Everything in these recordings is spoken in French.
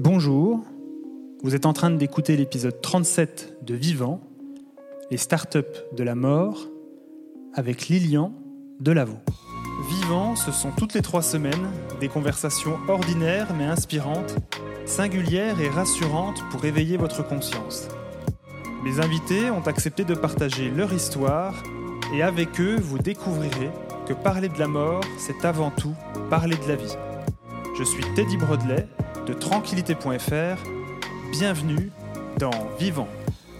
Bonjour, vous êtes en train d'écouter l'épisode 37 de Vivant, les startups de la mort, avec Lilian Delavaux. Vivant, ce sont toutes les trois semaines des conversations ordinaires mais inspirantes, singulières et rassurantes pour éveiller votre conscience. Mes invités ont accepté de partager leur histoire et avec eux, vous découvrirez que parler de la mort, c'est avant tout parler de la vie. Je suis Teddy Brodelet de tranquillité.fr. Bienvenue dans Vivant.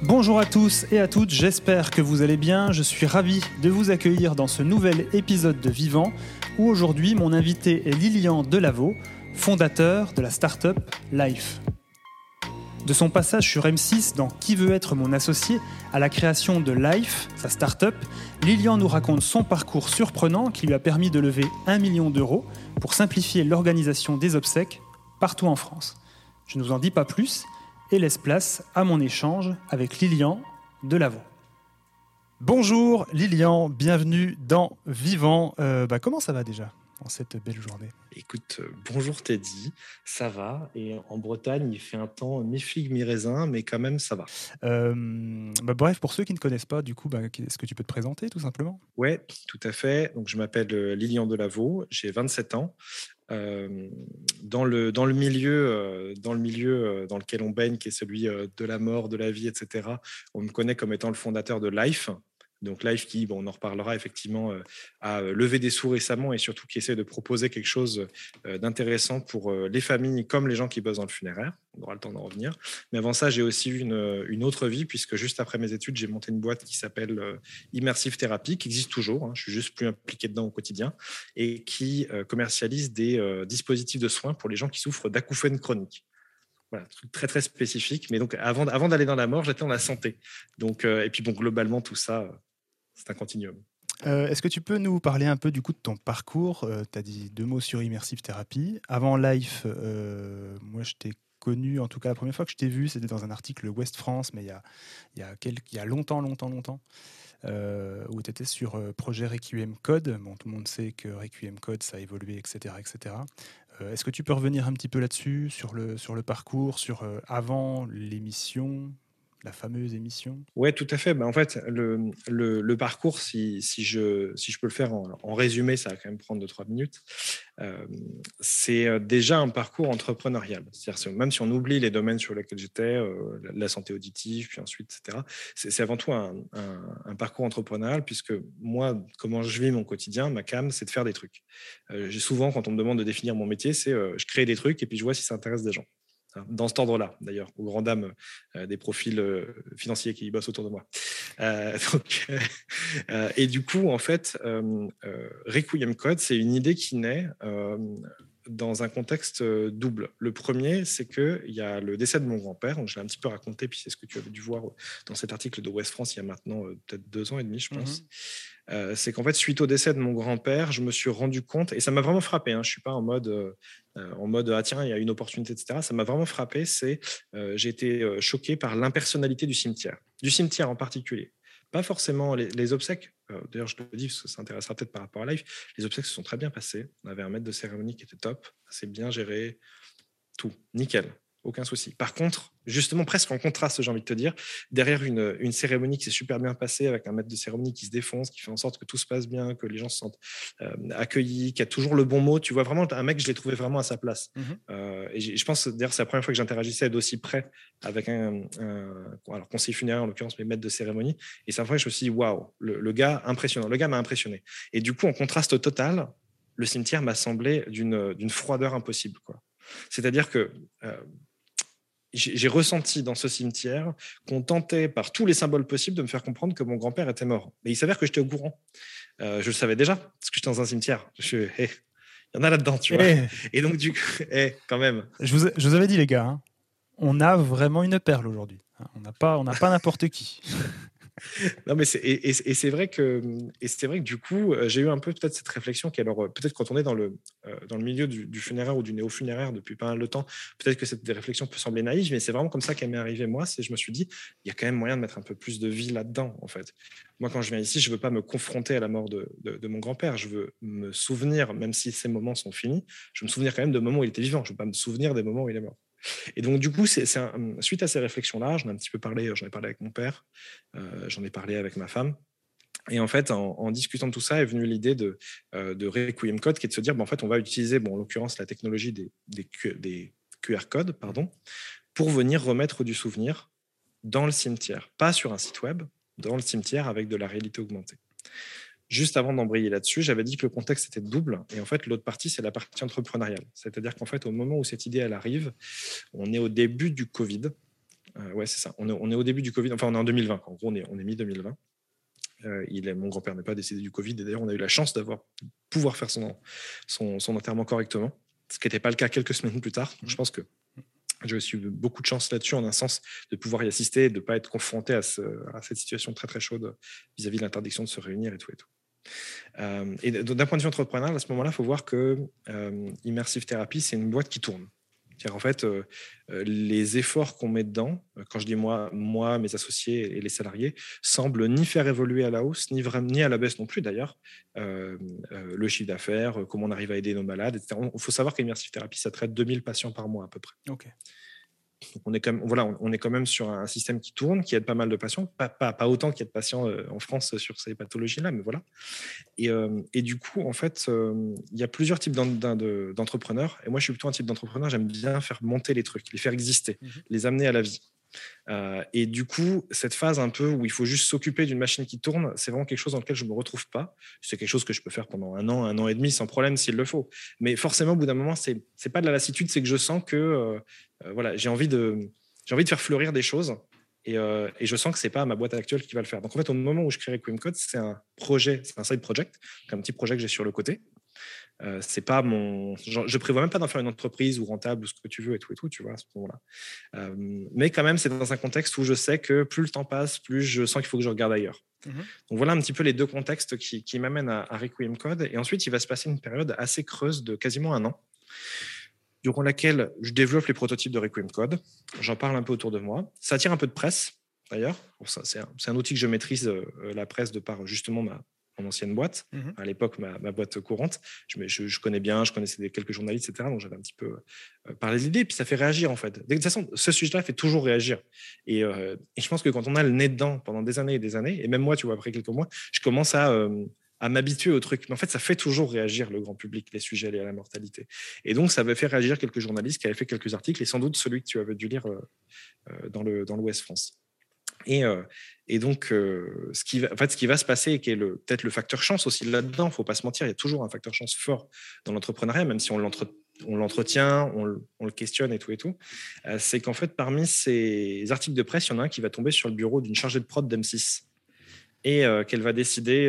Bonjour à tous et à toutes, j'espère que vous allez bien. Je suis ravi de vous accueillir dans ce nouvel épisode de Vivant où aujourd'hui mon invité est Lilian Delavaux, fondateur de la startup Life. De son passage sur M6 dans Qui veut être mon associé à la création de Life, sa start-up, Lilian nous raconte son parcours surprenant qui lui a permis de lever 1 million d'euros pour simplifier l'organisation des obsèques partout en France. Je ne vous en dis pas plus et laisse place à mon échange avec Lilian Delavaux. Bonjour Lilian, bienvenue dans Vivant. Euh, bah, comment ça va déjà en cette belle journée? Écoute, euh, bonjour Teddy, ça va. Et en Bretagne, il fait un temps mi-figue, mi-raisin, mais quand même, ça va. Euh, bah, bref, pour ceux qui ne connaissent pas, du coup, bah, est-ce que tu peux te présenter tout simplement? Oui, tout à fait. Donc, je m'appelle Lilian Delavaux, j'ai 27 ans. Dans, le, dans, le milieu, dans le milieu dans lequel on baigne, qui est celui de la mort, de la vie, etc., on me connaît comme étant le fondateur de Life, donc Life qui, bon, on en reparlera effectivement, euh, a levé des sous récemment et surtout qui essaie de proposer quelque chose euh, d'intéressant pour euh, les familles comme les gens qui bossent dans le funéraire. On aura le temps d'en revenir. Mais avant ça, j'ai aussi eu une, autre vie puisque juste après mes études, j'ai monté une boîte qui s'appelle Immersive Therapy, qui existe toujours. Hein, je suis juste plus impliqué dedans au quotidien et qui commercialise des dispositifs de soins pour les gens qui souffrent d'acouphènes chroniques. Voilà, truc très très spécifique. Mais donc avant, avant d'aller dans la mort, j'étais dans la santé. Donc et puis bon, globalement tout ça, c'est un continuum. Euh, est-ce que tu peux nous parler un peu du coup de ton parcours? Euh, Tu as dit deux mots sur Immersive Therapy. Avant Life, euh, moi je t'ai connu, en tout cas la première fois que je t'ai vu, c'était dans un article West France, mais il y a, il y a, longtemps, longtemps, longtemps, où tu étais sur projet Requiem Code. Bon, tout le monde sait que Requiem Code, ça a évolué, etc. etc. Est-ce que tu peux revenir un petit peu là-dessus, sur le, sur le parcours, sur avant l'émission? La fameuse émission Oui, tout à fait. Ben, en fait, le, parcours, si, je, peux le faire en, résumé, ça va quand même prendre 2-3 minutes. Euh, c'est euh, déjà un parcours entrepreneurial. C'est-à-dire, même si on oublie les domaines sur lesquels j'étais, euh, la santé auditive, puis ensuite, etc., c'est avant tout un, un, parcours entrepreneurial, puisque moi, comment je vis mon quotidien, ma cam, c'est de faire des trucs. J'ai souvent, quand on me demande de définir mon métier, c'est je crée des trucs et puis je vois si ça intéresse des gens. Dans cet ordre-là, d'ailleurs, aux grand dames euh, des profils euh, financiers qui bossent autour de moi. Euh, et du coup, en fait, Requiem Code, c'est une idée qui naît dans un contexte double. Le premier, c'est qu'il y a le décès de mon grand-père, je l'ai un petit peu raconté, puis c'est ce que tu avais dû voir dans cet article de West France il y a maintenant peut-être deux ans et demi, je pense. Mmh c'est qu'en fait, suite au décès de mon grand-père, je me suis rendu compte, et ça m'a vraiment frappé, hein, je ne suis pas en mode euh, en mode ah tiens il y a une opportunité etc ça m'a vraiment frappé c'est euh, j'ai été euh, choqué par l'impersonnalité du cimetière du cimetière en particulier. Pas forcément les, obsèques d'ailleurs je te le dis parce que ça intéressera peut-être par rapport à live les obsèques se sont très bien passées. On avait un maître de cérémonie qui était top c'est bien géré tout nickel aucun souci. Par contre, justement, presque en contraste, j'ai envie de te dire, derrière une, cérémonie qui s'est super bien passée, avec un maître de cérémonie qui se défonce, qui fait en sorte que tout se passe bien, que les gens se sentent euh, accueillis, qui a toujours le bon mot, tu vois vraiment un mec, je l'ai trouvé vraiment à sa place. Mmh euh, et je pense, d'ailleurs, c'est la première fois que j'interagissais d'aussi près avec un, alors, conseiller funéraire, en l'occurrence, mais maître de cérémonie. Et c'est la fois que je me suis dit, waouh, le, le, gars impressionnant, le gars m'a impressionné. Et du coup, en contraste total, le cimetière m'a semblé d'une froideur impossible. C'est-à-dire que euh, j'ai ressenti dans ce cimetière qu'on tentait par tous les symboles possibles de me faire comprendre que mon grand-père était mort. Mais il s'avère que j'étais au courant. Euh, je le savais déjà, parce que j'étais dans un cimetière. Je il y en a là-dedans, tu vois. Eh. Et donc, du coup, hey, quand même. Je vous, je vous, avais dit, les gars, hein, on a vraiment une perle aujourd'hui. On n'a pas, on n'a pas n'importe qui. Non, mais c'est, et, c'est vrai que, et c'est vrai que du coup, euh, j'ai eu un peu peut-être cette réflexion qui, alors, peut-être quand on est dans le, euh, dans le milieu du, funéraire ou du néo-funéraire depuis pas mal de temps, peut-être que cette réflexion peut sembler naïve, mais c'est vraiment comme ça qu'elle m'est arrivée, moi. C'est je me suis dit, il y a quand même moyen de mettre un peu plus de vie là-dedans, en fait. Moi, quand je viens ici, je veux pas me confronter à la mort de, de, mon grand-père. Je veux me souvenir, même si ces moments sont finis, je veux me souvenir quand même de moments où il était vivant. Je veux pas me souvenir des moments où il est mort. Et donc, du coup, c'est, suite à ces réflexions-là, j'en ai un petit peu parlé, j'en ai parlé avec mon père, j'en ai parlé avec ma femme. Et en fait, en, discutant de tout ça, est venue l'idée de, de Requiem Code, qui est de se dire, bon, en fait, on va utiliser, bon, en l'occurrence, la technologie des, des, QR codes, pardon, pour venir remettre du souvenir dans le cimetière, pas sur un site web, dans le cimetière avec de la réalité augmentée. Juste avant d'embrayer là-dessus, j'avais dit que le contexte était double. Et en fait, l'autre partie, c'est la partie entrepreneuriale. C'est-à-dire qu'en fait, au moment où cette idée, elle arrive, on est au début du Covid. Euh, ouais, c'est ça. On est, au début du Covid. Enfin, on est en 2020. En gros, on est, on est mi-2020. Euh, mon grand-père n'est pas décédé du Covid. Et d'ailleurs, on a eu la chance d'avoir pouvoir faire son, son, enterrement correctement, ce qui n'était pas le cas quelques semaines plus tard. je pense que j'ai eu beaucoup de chance là-dessus, en un sens, de pouvoir y assister et de ne pas être confronté à, cette situation très très chaude vis-à-vis de l'interdiction de se réunir et tout et tout. Euh, et d'un point de vue entrepreneurial, à ce moment-là, il faut voir que euh, Immersive Therapy, c'est une boîte qui tourne. En fait, euh, les efforts qu'on met dedans, quand je dis moi, moi, mes associés et les salariés, semblent ni faire évoluer à la hausse, ni, ni à la baisse non plus d'ailleurs, le chiffre d'affaires, comment on arrive à aider nos malades, etc. Il faut savoir qu'Immersive Therapy, ça traite 2000 patients par mois à peu près. Ok on est quand même, voilà, on est quand même sur un système qui tourne, qui aide pas mal de patients, pas, pas, autant qu'il y a de patients euh, en France sur ces pathologies-là, mais voilà. Et, euh, du coup, en fait, euh, il y a plusieurs types d'entrepreneurs. Et moi, je suis plutôt un type d'entrepreneur, j'aime bien faire monter les trucs, les faire exister, mmh les amener à la vie. Euh, et du coup, cette phase un peu où il faut juste s'occuper d'une machine qui tourne, c'est vraiment quelque chose dans lequel je ne me retrouve pas. C'est quelque chose que je peux faire pendant un an, un an et demi sans problème s'il le faut. Mais forcément, au bout d'un moment, c'est n'est pas de la lassitude, c'est que je sens que euh, euh, voilà, j'ai envie, de, envie de faire fleurir des choses. Et, je sens que c'est pas ma boîte actuelle qui va le faire. Donc en fait, au moment où je crée Requiem Code, c'est un projet, c'est un side project, un petit projet que j'ai sur le côté. Euh, c'est pas mon. Je prévois même pas d'en faire une entreprise ou rentable ou ce que tu veux et tout et tout, tu vois, à ce moment-là. Euh, mais quand même, c'est dans un contexte où je sais que plus le temps passe, plus je sens qu'il faut que je regarde ailleurs. Mmh Donc voilà un petit peu les deux contextes qui, qui m'amènent à, Requiem Code. Et ensuite, il va se passer une période assez creuse de quasiment un an, durant laquelle je développe les prototypes de Requiem Code. J'en parle un peu autour de moi. Ça attire un peu de presse, d'ailleurs. C'est un, un, outil que je maîtrise, euh, la presse, de par justement ma, mon ancienne boîte, mmh à l'époque ma, boîte courante. Je, je, connais bien, je connaissais quelques journalistes, etc. Donc j'avais un petit peu euh, parlé de l'idée, puis ça fait réagir en fait. De toute façon, ce sujet-là fait toujours réagir. Euh, et, je pense que quand on a le nez dedans pendant des années et des années, et même moi, tu vois, après quelques mois, je commence à, euh, à m'habituer au truc. Mais en fait, ça fait toujours réagir le grand public, les sujets liés à la mortalité. Et donc, ça avait fait réagir quelques journalistes qui avaient fait quelques articles, et sans doute celui que tu avais dû lire dans l'Ouest dans France. Et, euh, et donc, euh, ce, qui va, en fait, ce qui va se passer, et qui est peut-être le facteur chance aussi là-dedans, il ne faut pas se mentir, il y a toujours un facteur chance fort dans l'entrepreneuriat, même si on l'entretient, on, le questionne et tout et tout, euh, c'est qu'en fait, parmi ces articles de presse, il y en a un qui va tomber sur le bureau d'une chargée de prod d'M6 et qu'elle va décider,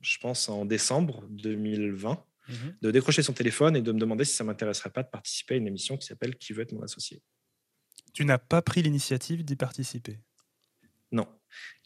je pense, en décembre 2020, mmh de décrocher son téléphone et de me demander si ça m'intéresserait pas de participer à une émission qui s'appelle Qui veut être mon associé. Tu n'as pas pris l'initiative d'y participer non,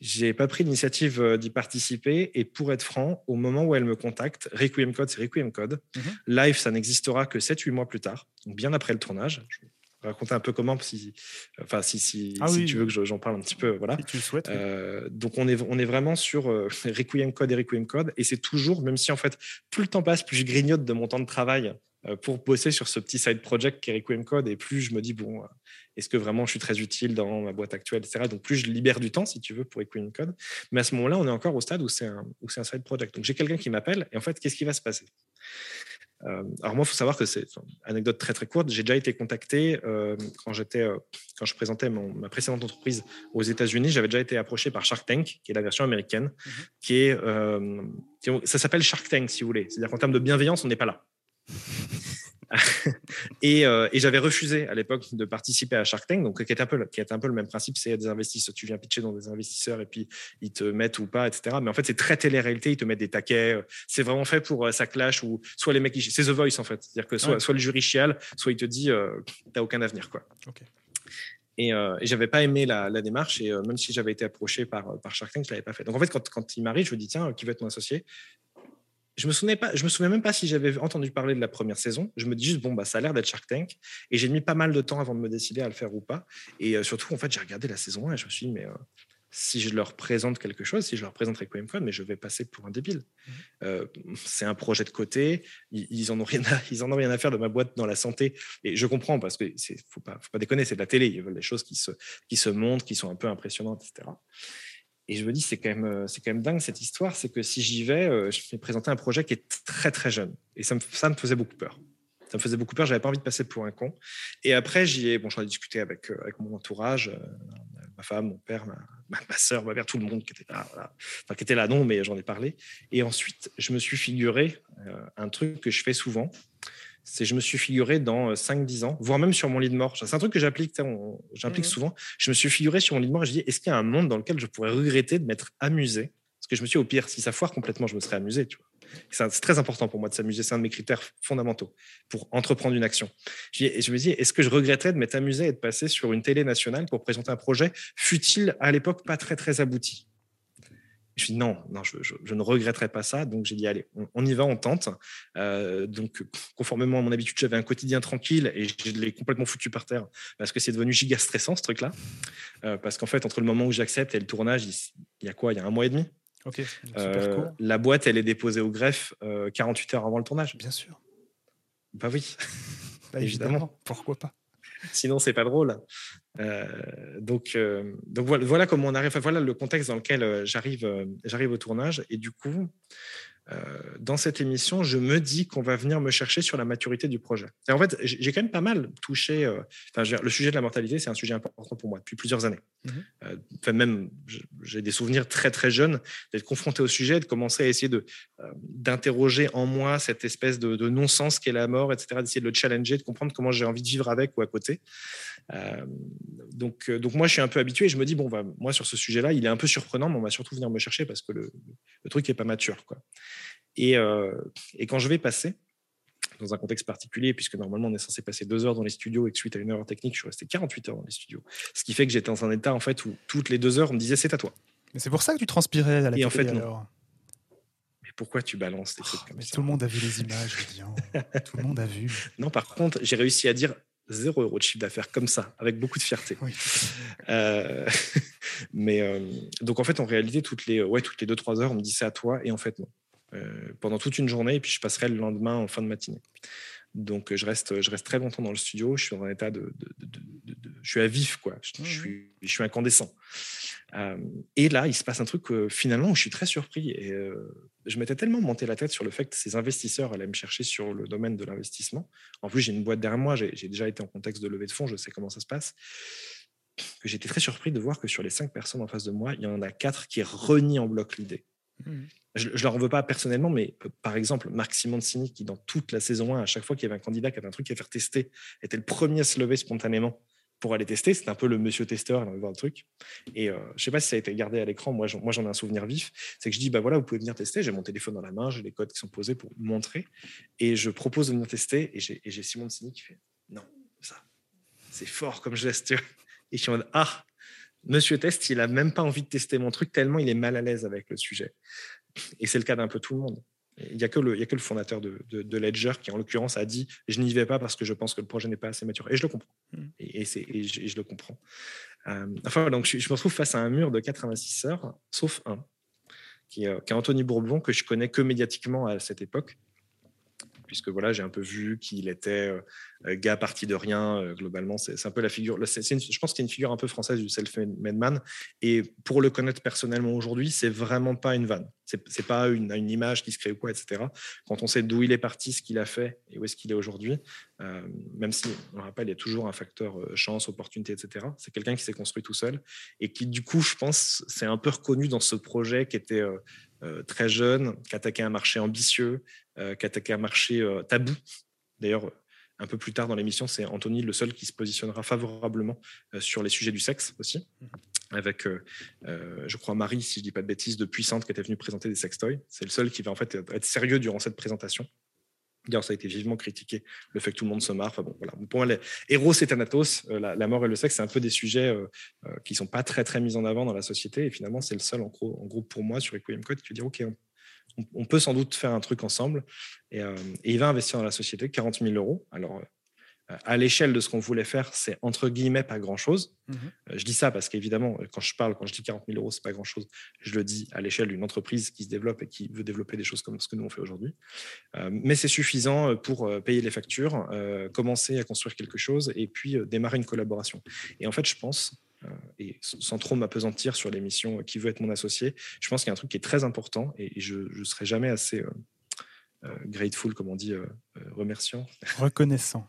j'ai pas pris l'initiative euh, d'y participer. Et pour être franc, au moment où elle me contacte, Requiem Code, c'est Requiem Code. Mhm. Live, ça n'existera que 7-8 mois plus tard, donc bien après le tournage. Je vais raconter un peu comment, si, enfin, si, si, ah si tu veux que j'en parle un petit peu. Voilà. Si tu le souhaites. Euh, donc, on est, on est vraiment sur euh, Requiem Code et Requiem Code. Et c'est toujours, même si en fait, plus le temps passe, plus je grignote de mon temps de travail pour bosser sur ce petit side project qui est Requiem Code. Et plus je me dis, bon, est-ce que vraiment je suis très utile dans ma boîte actuelle, etc. Donc plus je libère du temps, si tu veux, pour Equine Code. Mais à ce moment-là, on est encore au stade où c'est un, où un side project. Donc j'ai quelqu'un qui m'appelle et en fait, qu'est-ce qui va se passer? Euh, alors moi, il faut savoir que c'est une anecdote très très courte. J'ai déjà été contacté euh, quand j'étais, euh, quand je présentais ma précédente entreprise aux États-Unis. J'avais déjà été approché par Shark Tank, qui est la version américaine, mhm. qui est, ça s'appelle Shark Tank si vous voulez. C'est-à-dire qu'en termes de bienveillance, on n'est pas là. Euh, et, j'avais refusé à l'époque de participer à Shark Tank, donc qui est un peu, qui est un peu le même principe. C'est des investisseurs, tu viens pitcher dans des investisseurs et puis ils te mettent ou pas, etc. Mais en fait, c'est très télé-réalité. Ils te mettent des taquets. C'est vraiment fait pour ça euh, clash ou soit les mecs, c'est The Voice en fait. C'est-à-dire que soit, soit le jury chiale, soit il te dit euh, t'as aucun avenir quoi. Et, euh, et j'avais pas aimé la, démarche et même si j'avais été approché par, par Shark Tank, je l'avais pas fait. Donc en fait, quand, quand il m'arrive, je me dis tiens, qui va être mon associé? Je me souvenais pas, je me souviens même pas si j'avais entendu parler de la première saison. Je me dis juste bon bah ça a l'air d'être Shark Tank et j'ai mis pas mal de temps avant de me décider à le faire ou pas. Et euh, surtout en fait j'ai regardé la saison 1 et je me suis dit mais euh, si je leur présente quelque chose, si je leur présente Requiem mais je vais passer pour un débile. Mmh. Euh, c'est un projet de côté, ils, ils, en ont rien à, ils en ont rien à faire de ma boîte dans la santé. Et je comprends parce que c'est faut pas, faut pas déconner, c'est de la télé, ils veulent des choses qui se, qui se montrent, qui sont un peu impressionnantes, etc. Et je me dis, c'est quand même, euh, c'est quand même dingue cette histoire, c'est que si j'y vais, euh, je vais présenter un projet qui est très très jeune, et ça me, ça me faisait beaucoup peur ça me faisait beaucoup peur. J'avais pas envie de passer pour un con. Et après, j'y ai, bon, j'en ai discuté avec, avec mon entourage, ma femme, mon père, ma, ma, soeur, ma mère, tout le monde qui était là. Enfin, qui était là, non, mais j'en ai parlé. Et ensuite, je me suis figuré euh, un truc que je fais souvent. C'est je me suis figuré dans 5-10 euh, ans, voire même sur mon lit de mort. C'est un truc que j'applique, j'applique mmh souvent. Je me suis figuré sur mon lit de mort et je dis est-ce qu'il y a un monde dans lequel je pourrais regretter de m'être amusé? Parce que je me suis dit, au pire, si ça foire complètement, je me serais amusé. Tu vois. C'est très important pour moi de s'amuser. C'est un de mes critères fondamentaux pour entreprendre une action. Je, je me dis, est-ce que je regretterais de m'être amusé et de passer sur une télé nationale pour présenter un projet, fut-il à l'époque pas très, très abouti? Je dis non, non, je, ne regretterai pas ça. Donc j'ai dit allez, on, y va, on tente. Euh, donc conformément à mon habitude, j'avais un quotidien tranquille et je l'ai complètement foutu par terre parce que c'est devenu giga stressant ce truc-là. Euh, parce qu'en fait, entre le moment où j'accepte et le tournage, il y a quoi? Il y a un mois et demi. Euh, la boîte, elle est déposée au greffe 48 euh, heures avant le tournage. Bien sûr. Bah oui. Bah, évidemment. Pourquoi pas? Sinon, c'est pas drôle. Euh, donc, donc voilà, voilà, comment on arrive. voilà le contexte dans lequel j'arrive, j'arrive au tournage. Et du coup, euh, dans cette émission, je me dis qu'on va venir me chercher sur la maturité du projet. Et en fait, j'ai quand même pas mal touché. Euh, enfin, le sujet de la mortalité, c'est un sujet important pour moi depuis plusieurs années. Mmh euh, enfin, même, j'ai des souvenirs très très jeunes d'être confronté au sujet, de commencer à essayer de d'interroger en moi cette espèce de, non-sens qu'est la mort, etc. D'essayer de le challenger, de comprendre comment j'ai envie de vivre avec ou à côté. Donc, donc moi, je suis un peu habitué. Et je me dis bon, bah, moi sur ce sujet-là, il est un peu surprenant, mais on va surtout venir me chercher parce que le, le truc est pas mature, quoi. Euh, et, quand je vais passer, dans un contexte particulier, puisque normalement on est censé passer deux heures dans les studios et que suite à une heure technique, je suis resté 48 heures dans les studios. Ce qui fait que j'étais dans un état en fait où toutes les deux heures on me disait c'est à toi. Mais c'est pour ça que tu transpirais à la Et en fait, non. Pourquoi tu balances des trucs oh, comme mais Tout le monde a vu les images, tout le monde a vu. Non, par contre, j'ai réussi à dire zéro euro de chiffre d'affaires comme ça, avec beaucoup de fierté. Euh, mais euh, donc en fait, en réalité, toutes les ouais, toutes les deux trois heures, on me dit c'est à toi, et en fait non. Euh, pendant toute une journée et puis je passerai le lendemain en fin de matinée. Donc je reste, je reste très longtemps dans le studio. Je suis dans un état de, je suis à vif quoi. Je, mmh suis, je suis incandescent. Euh, et là, il se passe un truc finalement où je suis très surpris et euh, je m'étais tellement monté la tête sur le fait que ces investisseurs allaient me chercher sur le domaine de l'investissement. En plus, j'ai une boîte derrière moi. J'ai déjà été en contexte de levée de fonds. Je sais comment ça se passe. Que j'étais très surpris de voir que sur les cinq personnes en face de moi, il y en a quatre qui renient en bloc l'idée. Mmh je ne leur en veux pas personnellement, mais euh, par exemple, Marc Simoncini, qui dans toute la saison 1, à chaque fois qu'il y avait un candidat qui avait un truc à faire tester, était le premier à se lever spontanément pour aller tester. C'était un peu le monsieur testeur, il avait voir le truc. Et euh, je ne sais pas si ça a été gardé à l'écran, moi j'en, ai un souvenir vif. C'est que je dis, bah voilà, vous pouvez venir tester. J'ai mon téléphone dans la main, j'ai les codes qui sont posés pour montrer. Et je propose de venir tester. Et j'ai, et j'ai Simoncini qui fait, non, ça, c'est fort comme geste. Et je suis en ah, Monsieur Test, il a même pas envie de tester mon truc tellement il est mal à l'aise avec le sujet. Et c'est le cas d'un peu tout le monde. Il n'y a, que le, a que le fondateur de, de, Ledger qui, en l'occurrence, a dit Je n'y vais pas parce que je pense que le projet n'est pas assez mature. Et je le comprends. Hmm. Et, et, je, le comprends. Euh, enfin, donc je, me retrouve face à un mur de 86 heures, sauf un, qui, euh, qui est Anthony Bourbon, que je connais que médiatiquement à cette époque puisque voilà, j'ai un peu vu qu'il était euh, euh, gars parti de rien. Euh, globalement, c'est un peu la figure. je pense que c'est une figure un peu française du self-made man. Et pour le connaître personnellement aujourd'hui, c'est vraiment pas une vanne. C'est pas une, une, image qui se crée ou quoi, etc. Quand on sait d'où il est parti, ce qu'il a fait et où est-ce qu'il est aujourd'hui, même si, on le rappelle, il y a toujours un facteur chance, opportunité, etc. C'est quelqu'un qui s'est construit tout seul et qui, du coup, je pense, c'est un peu reconnu dans ce projet qui était très jeune, qui attaquait un marché ambitieux, euh, qui attaquait un marché euh, tabou. D'ailleurs, un peu plus tard dans l'émission, c'est Anthony le seul qui se positionnera favorablement euh, sur les sujets du sexe aussi, mhm. avec, je crois, Marie, si je ne dis pas de bêtises, de Puissante, qui était venue présenter des sextoys. C'est le seul qui va en fait être sérieux durant cette présentation. D'ailleurs, ça a été vivement critiqué, le fait que tout le monde se marre. Enfin, bon, voilà. Pour moi, les héros et Thanatos, la, mort et le sexe, c'est un peu des sujets qui ne sont pas très, très mis en avant dans la société. Et finalement, c'est le seul, en gros, en pour moi, sur Equilium Code, qui veut dire, OK, on, peut sans doute faire un truc ensemble. Euh, et, il va investir dans la société 40 000 euros. Alors, à l'échelle de ce qu'on voulait faire, c'est entre guillemets pas grand-chose. Mhm. Euh, Je dis ça parce qu'évidemment, quand je parle, quand je dis 40 000 euros, c'est pas grand-chose. Je le dis à l'échelle d'une entreprise qui se développe et qui veut développer des choses comme ce que nous on fait aujourd'hui. Euh, mais c'est suffisant pour euh, payer les factures, euh, commencer à construire quelque chose et puis euh, démarrer une collaboration. Et en fait, je pense, euh, et sans trop m'apesantir sur l'émission euh, Qui veut être mon associé, je pense qu'il y a un truc qui est très important et je ne serai jamais assez euh, euh, grateful, comme on dit, euh, euh, remerciant, Reconnaissant.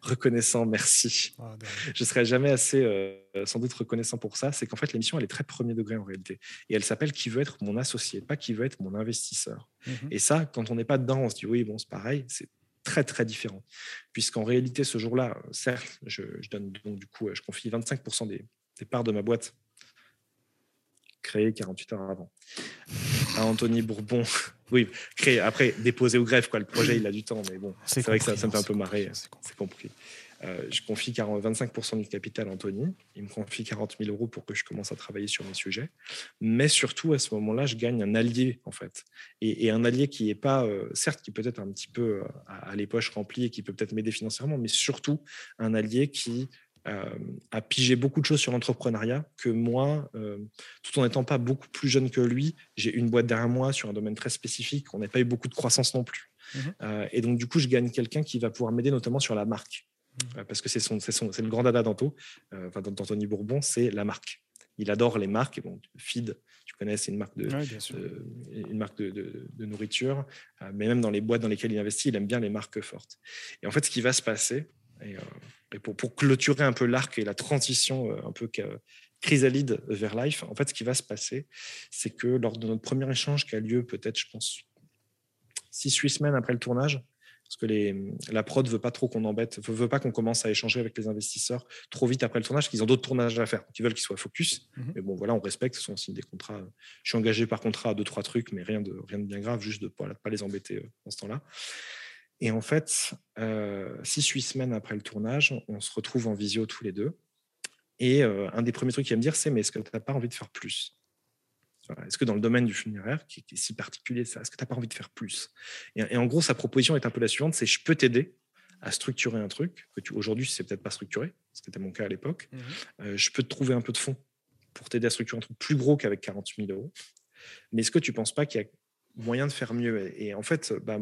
Reconnaissant, merci rien. je serais jamais assez euh, sans doute reconnaissant pour ça, c'est qu'en fait l'émission elle est très premier degré en réalité et elle s'appelle qui veut être mon associé, pas qui veut être mon investisseur. Mhm. Et ça, quand on n'est pas dedans, on se dit oui bon c'est pareil, c'est très très différent puisqu'en réalité ce jour-là, certes, je, je donne donc du coup, je confie 25% des, des parts de ma boîte créée 48 heures avant à Anthony Bourbon. oui, créé après déposé au greffe quoi. Le projet il a du temps, mais bon, c'est vrai que ça, ça me fait un peu marrer. c'est compris. Euh, je confie 40 25% du capital à Anthony. Il me confie 40 000 euros pour que je commence à travailler sur mes sujets. Mais surtout, à ce moment-là, je gagne un allié, en fait. Et, et un allié qui est pas, euh, certes, qui peut être un petit peu euh, à, à les poches remplies et qui peut peut-être m'aider financièrement, mais surtout un allié qui euh, a pigé beaucoup de choses sur l'entrepreneuriat que moi, euh, tout en n'étant pas beaucoup plus jeune que lui, j'ai une boîte derrière moi sur un domaine très spécifique. On n'a pas eu beaucoup de croissance non plus. Mhm. Euh, et donc, du coup, je gagne quelqu'un qui va pouvoir m'aider notamment sur la marque. Mhm. Euh, parce que c'est son, c'est son, c'est le grand dada d'Anto, enfin, d'Anthony Bourbon, c'est la marque. Il adore les marques. Bon, Feed, tu connais, c'est une marque de, Ouais, une marque de, de- de nourriture, mais même dans les boîtes dans lesquelles il investit, il aime bien les marques fortes. Et en fait, ce qui va se passer, et, euh, et pour, pour clôturer un peu l'arc et la transition euh, un peu chrysalide vers life, en fait, ce qui va se passer, c'est que lors de notre premier échange qui a lieu peut-être, je pense, 6-8 semaines après le tournage, parce que les, la prod veut pas trop qu'on embête, veut, veut pas qu'on commence à échanger avec les investisseurs trop vite après le tournage, parce qu'ils ont d'autres tournages à faire. Donc, ils veulent qu'ils soient focus. Mhm. Mais bon, voilà, on respecte, on signe des contrats. Je suis engagé par contrat à deux, trois trucs, mais rien de, rien de bien grave, juste de ne pas les embêter euh, dans ce temps-là. Et en fait, euh, six, huit semaines après le tournage, on se retrouve en visio tous les deux. Et euh, un des premiers trucs qu'il va me dire, c'est Mais est-ce que tu n'as pas envie de faire plus? Est-ce que dans le domaine du funéraire, qui, qui est si particulier, ça, est-ce que tu n'as pas envie de faire plus? Et, et en gros, sa proposition est un peu la suivante c'est Je peux t'aider à structurer un truc que tu aujourd'hui, c'est peut-être pas structuré, ce qui était mon cas à l'époque. Mhm. Euh, je peux te trouver un peu de fonds pour t'aider à structurer un truc plus gros qu'avec 40 000 euros. Mais est-ce que tu ne penses pas qu'il y a moyen de faire mieux Et en fait, bah,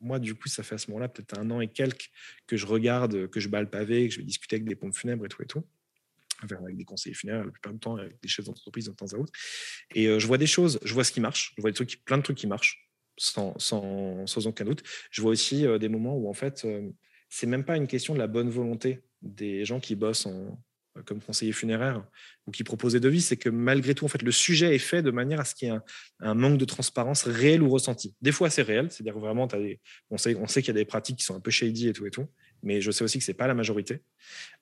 moi, du coup, ça fait à ce moment-là peut-être un an et quelques que je regarde, que je bats le pavé, que je vais discuter avec des pompes funèbres et tout et tout. Avec des conseillers funéraires la plupart du temps, avec des chefs d'entreprise de temps à autre. Et euh, je vois des choses, je vois ce qui marche, je vois des trucs, plein de trucs qui marchent, sans, sans, sans aucun doute. Je vois aussi euh, des moments où, en fait, euh, c'est même pas une question de la bonne volonté des gens qui bossent en, comme conseiller funéraire ou qui proposent des devis, c'est que malgré tout, en fait, le sujet est fait de manière à ce qu'il y ait un, manque de transparence réel ou ressenti. Des fois, c'est réel, c'est-à-dire vraiment, on sait, qu'il y a des pratiques qui sont un peu shady et tout et tout, mais je sais aussi que c'est pas la majorité.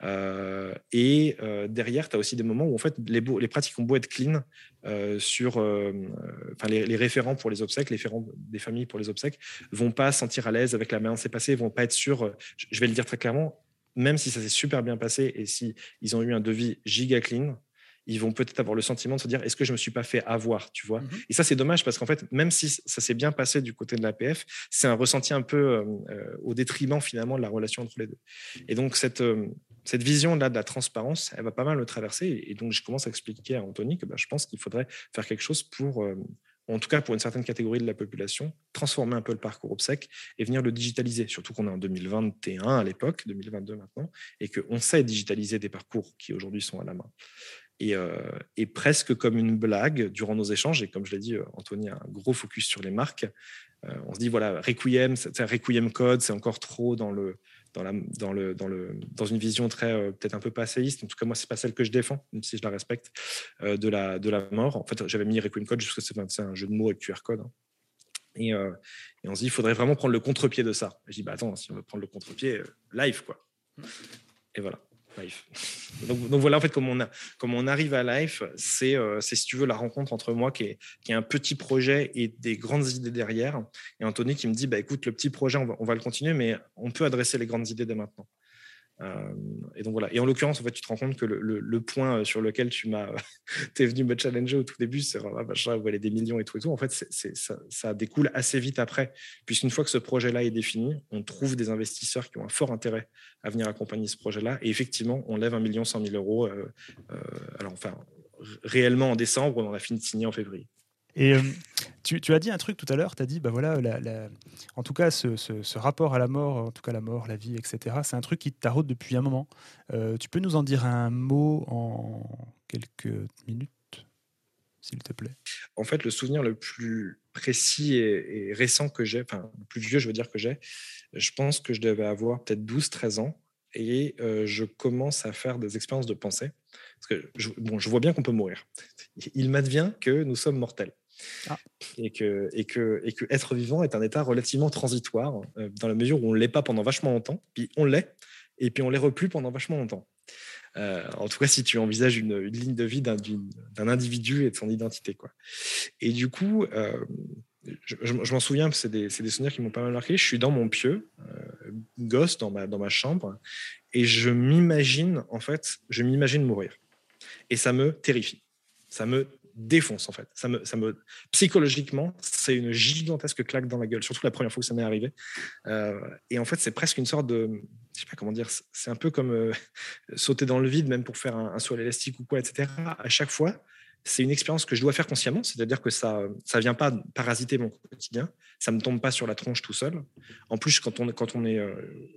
Euh, et euh, derrière, tu as aussi des moments où en fait les, pratiques ont beau être clean euh, sur, euh, euh, enfin les, référents pour les obsèques, les référents des familles pour les obsèques vont pas se sentir à l'aise avec la dont c'est passé, vont pas être sûrs. euh, Je vais le dire très clairement, même si ça s'est super bien passé et si ils ont eu un devis giga clean, ils vont peut-être avoir le sentiment de se dire est-ce que je me suis pas fait avoir, tu vois? Mhm. Et ça c'est dommage parce qu'en fait même si ça s'est bien passé du côté de l'APF, c'est un ressenti un peu euh, euh, au détriment finalement de la relation entre les deux. Et donc cette euh, cette vision-là de la transparence, elle va pas mal me traverser. Et donc, je commence à expliquer à Anthony que bah, je pense qu'il faudrait faire quelque chose pour, euh, en tout cas pour une certaine catégorie de la population, transformer un peu le parcours obsèque et venir le digitaliser. Surtout qu'on est en 2021 à l'époque, 2022 maintenant, et qu'on sait digitaliser des parcours qui aujourd'hui sont à la main. Et, euh, presque comme une blague, durant nos échanges, et comme je l'ai dit, euh, Anthony a un gros focus sur les marques, euh, on se dit, voilà, Requiem, Requiem Code, c'est encore trop dans le dans, la, dans, le, dans, le, dans une vision très euh, peut-être un peu passéiste. En tout cas, moi, c'est pas celle que je défends, même si je la respecte, euh, de, la, de la mort. En fait, j'avais mis Requiem Code juste que c'est un jeu de mots avec QR code. hein. Et, euh, et on se dit, il faudrait vraiment prendre le contre-pied de ça. Et je dis, bah attends, si on veut prendre le contre-pied, live, quoi. Et voilà, Donc, voilà, en fait, comme on, arrive à c'est, euh, c'est, si tu veux, la rencontre entre moi qui est, qui est un petit projet et des grandes idées derrière. Et Anthony qui me dit, bah, écoute, le petit projet, on va, on va le continuer, mais on peut adresser les grandes idées dès maintenant. Euh, et donc voilà. Et en l'occurrence, en fait, tu te rends compte que le, point sur lequel tu m'as, es venu me challenger au tout début, c'est ah, machin, vous des millions et tout et tout. En fait, ça, découle assez vite après, puisqu'une fois que ce projet-là est défini, on trouve des investisseurs qui ont un fort intérêt à venir accompagner ce projet-là. Et effectivement, on lève un million cent mille euros. Euh, euh, alors enfin, réellement en décembre, on a fini de signer en février. Et euh, tu, as dit un truc tout à l'heure, tu as dit, bah voilà, en tout cas, ce, rapport à la mort, en tout cas la mort, la vie, etc., c'est un truc qui te taraude depuis un moment. Euh, tu peux nous en dire un mot en quelques minutes, s'il te plaît? En fait, le souvenir le plus précis et, récent que j'ai, enfin, le plus vieux, je veux dire, que j'ai, je pense que je devais avoir peut-être 12-13 ans et euh, je commence à faire des expériences de pensée. Parce que bon, je vois bien qu'on peut mourir. Il m'advient que nous sommes mortels. Ah. Et, que, et, que, et que être vivant est un état relativement transitoire, euh, dans la mesure où on ne l'est pas pendant vachement longtemps, puis on l'est, et puis on l'est repus pendant vachement longtemps. Euh, en tout cas, si tu envisages une, ligne de vie d'un individu et de son identité. Quoi. Et du coup, euh, je, m'en souviens, c'est des, des, souvenirs qui m'ont pas mal marqué. Je suis dans mon pieu, gosse, dans ma, dans ma chambre, et je m'imagine, en fait, je m'imagine mourir. Et ça me terrifie. Ça me défonce en fait. Ça me, ça me psychologiquement, c'est une gigantesque claque dans la gueule, surtout la première fois que ça m'est arrivé. Euh, et en fait, c'est presque une sorte de, je sais pas comment dire, c'est un peu comme euh, sauter dans le vide, même pour faire un, saut à l'élastique ou quoi, etc. À chaque fois, c'est une expérience que je dois faire consciemment, c'est-à-dire que ça, ça vient pas parasiter mon quotidien, ça me tombe pas sur la tronche tout seul. En plus, quand on, quand on est, euh,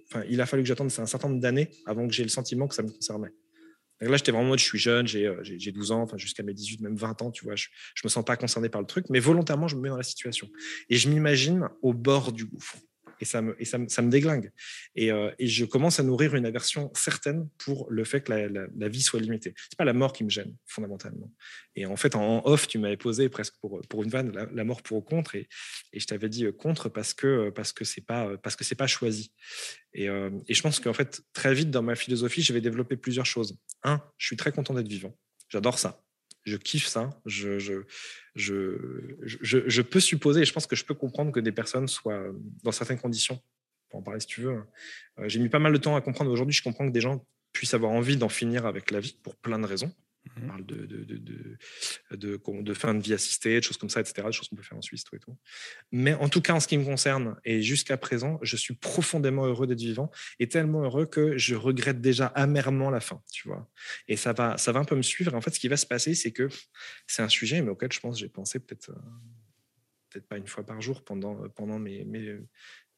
enfin, il a fallu que j'attende un certain nombre d'années avant que j'ai le sentiment que ça me concernait là, j'étais vraiment en mode, je suis jeune, j'ai 12 euh, ans, enfin, jusqu'à mes 18, même 20 ans, tu vois, je, je me sens pas concerné par le truc, mais volontairement, je me mets dans la situation. Et je m'imagine au bord du gouffre et ça me, et ça ça me déglingue. Et, euh, et, je commence à nourrir une aversion certaine pour le fait que la, la, vie soit limitée. C'est pas la mort qui me gêne fondamentalement. Et en fait, en off, tu m'avais posé presque pour, pour une vanne la, mort pour ou contre, et, et je t'avais dit euh, contre parce que parce que c'est pas parce que c'est pas choisi. Et, et je pense qu'en fait, très vite dans ma philosophie, je vais développer plusieurs choses. Un, je suis très content d'être vivant. J'adore ça je kiffe ça. Je, je, je, je, peux supposer, et je pense que je peux comprendre que des personnes soient dans certaines conditions, pour en parler si tu veux. Hein. Euh, j'ai mis pas mal de temps à comprendre. Aujourd'hui, je comprends que des gens puissent avoir envie d'en finir avec la vie pour plein de raisons. On mmh parle de, de, de, de, fin de vie assistée, de choses comme ça, etc., des choses qu'on peut faire en Suisse, tout et tout. Mais en tout cas, en ce qui me concerne, et jusqu'à présent, je suis profondément heureux d'être vivant et tellement heureux que je regrette déjà amèrement la fin, tu vois. Et ça va, ça va un peu me suivre. Et en fait, ce qui va se passer, c'est que c'est un sujet, mais auquel je pense, j'ai pensé peut-être. Euh, peut-être pas une fois par jour pendant, pendant mes, mes,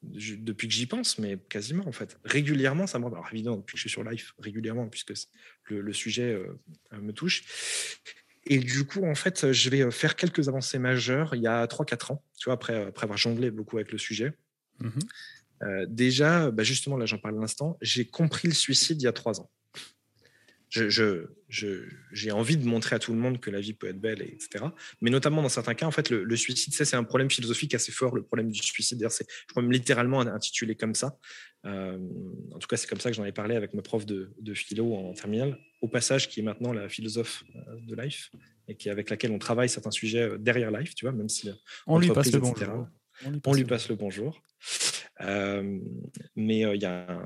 depuis que j'y pense, mais quasiment en fait. Régulièrement, ça me Alors évidemment, depuis que je suis sur Life, régulièrement, puisque le, sujet euh, me touche. Et du coup, en fait, je vais faire quelques avancées majeures il y a 3-4 ans, tu vois, après, après avoir jonglé beaucoup avec le sujet. Mmh euh, déjà, bah justement, là j'en parle à l'instant, j'ai compris le suicide il y a 3 ans je, j'ai envie de montrer à tout le monde que la vie peut être belle, etc. Mais notamment dans certains cas, en fait, le, suicide, c'est un problème philosophique assez fort, le problème du suicide. D'ailleurs, c'est, je crois même littéralement intitulé comme ça. Euh, en tout cas, c'est comme ça que j'en ai parlé avec ma prof de, philo en terminale, au passage, qui est maintenant la philosophe euh, de Life et qui avec laquelle on travaille certains sujets euh, derrière Life, tu vois, même si on lui passe le bonjour. On lui passe, le bonjour. Euh, mais il y a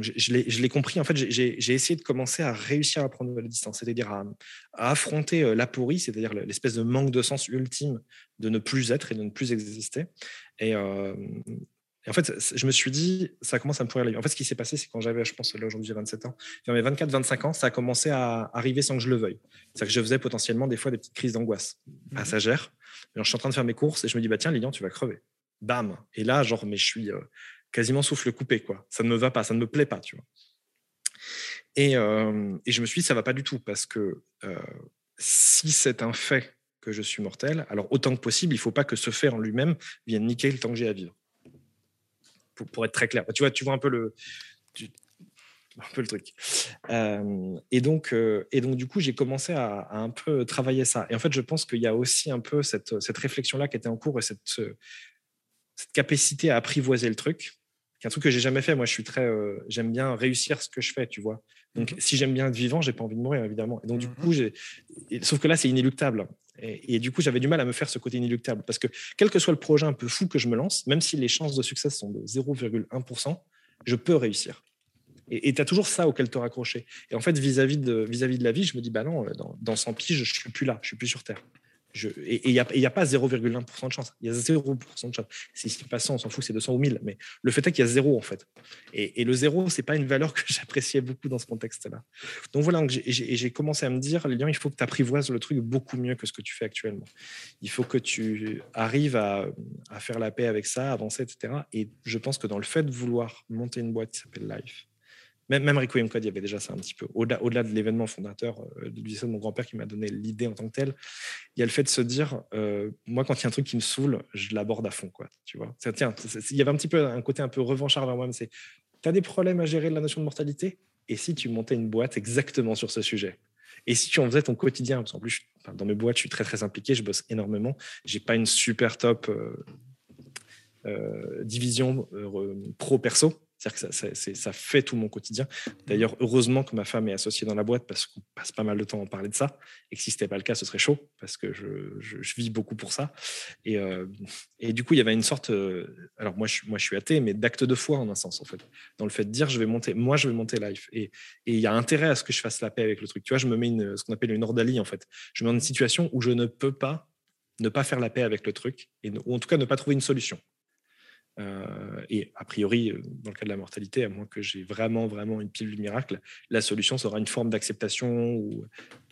je, l'ai compris. En fait, j'ai essayé de commencer à réussir à prendre de la distance, c'est-à-dire à, affronter l'aporie, c'est-à-dire l'espèce de manque de sens ultime de ne plus être et de ne plus exister. Et, en fait, je me suis dit, ça commence à me pourrir la vie. En fait, ce qui s'est passé, c'est quand j'avais, je pense, là aujourd'hui, j'ai 27 ans, vers mes 24-25 ans, ça a commencé à arriver sans que je le veuille. C'est-à-dire que je faisais potentiellement des fois des petites crises d'angoisse mmh. Alors, je suis en train de faire mes courses et je me dis, bah tiens, Lilian, tu vas crever bam. Et là, genre, mais je suis euh, quasiment souffle coupé, quoi. Ça ne me va pas, ça ne me plaît pas, tu vois. Et, euh, et je me suis dit, ça va pas du tout, parce que euh, si c'est un fait que je suis mortel, alors autant que possible, il faut pas que ce fait en lui-même vienne niquer le temps que j'ai à vivre. Pour, pour, être très clair. Tu vois, tu vois un peu le, un peu le truc. et, donc, et donc, du coup, j'ai commencé à, à, un peu travailler ça. Et en fait, je pense qu'il y a aussi un peu cette, cette réflexion-là qui était en cours et cette, cette capacité à apprivoiser le truc, c'est un truc que j'ai jamais fait. Moi, je suis très, euh, j'aime bien réussir ce que je fais, tu vois. Donc, mhm. si j'aime bien être vivant, j'ai pas envie de mourir, évidemment. Et donc, du mhm. coup, j'ai, sauf que là, c'est inéluctable. Et, du coup, j'avais du mal à me faire ce côté inéluctable parce que quel que soit le projet un peu fou que je me lance, même si les chances de succès sont de 0,1%, je peux réussir. Et tu as toujours ça auquel te raccrocher. Et en fait, vis-à-vis de, vis -vis de la vie, je me dis, bah non, dans, dans 100 piges, je suis plus là, je suis plus sur Terre et il n'y a, pas 0,1% de chance. Il y a 0% de chance. Si c'est pas 100, on s'en fout, c'est 200 ou 1000. Mais le fait est qu'il y a zéro, en fait. Et, et le zéro, c'est pas une valeur que j'appréciais beaucoup dans ce contexte-là. Donc voilà, j'ai commencé à me dire, Lilian, il faut que tu apprivoises le truc beaucoup mieux que ce que tu fais actuellement. Il faut que tu arrives à, à faire la paix avec ça, avancer, etc. Et je pense que dans le fait de vouloir monter une boîte qui s'appelle Life, même, même Requiem Code, il y avait déjà ça un petit peu. Au-delà, au de lyvénement fondateur euh, du lycée de mon grand-père qui m'a donné l'idée en tant que telle, il y a le fait de se dire, euh, moi, quand il y a un truc qui me saoule, je l'aborde à fond. Quoi, tu vois ça, tiens, il y avait un petit peu un côté un peu revanchard vers moi, c'est, tu as des problèmes à gérer de la notion de mortalité? Et si tu montais une boîte exactement sur ce sujet? Et si tu en faisais ton quotidien, parce qu'en plus, dans mes boîtes, je suis très très impliqué, je bosse énormément. J'ai pas une super top euh, division pro perso, c'est-à-dire que ça, fait tout mon quotidien. D'ailleurs, heureusement que ma femme est associée dans la boîte parce qu'on passe pas mal de temps à en parler de ça. Et que si ce n'était pas le cas, ce serait chaud parce que je, vis beaucoup pour ça. Et, euh, et, du coup, il y avait une sorte. Euh, alors, moi je, moi, je suis athée, mais d'acte de foi en un sens, en fait. Dans le fait de dire, je vais monter, moi, je vais monter live. Et il y a intérêt à ce que je fasse la paix avec le truc. Tu vois, je me mets ce qu'on appelle une ordalie, en fait. Je me mets dans une situation où je ne peux pas ne pas faire la paix avec le truc, ou en tout cas ne pas trouver une solution. Euh, et a priori, euh, dans le cas de la mortalité, à moins que j'ai vraiment, vraiment une pilule miracle, la solution sera une forme d'acceptation ou,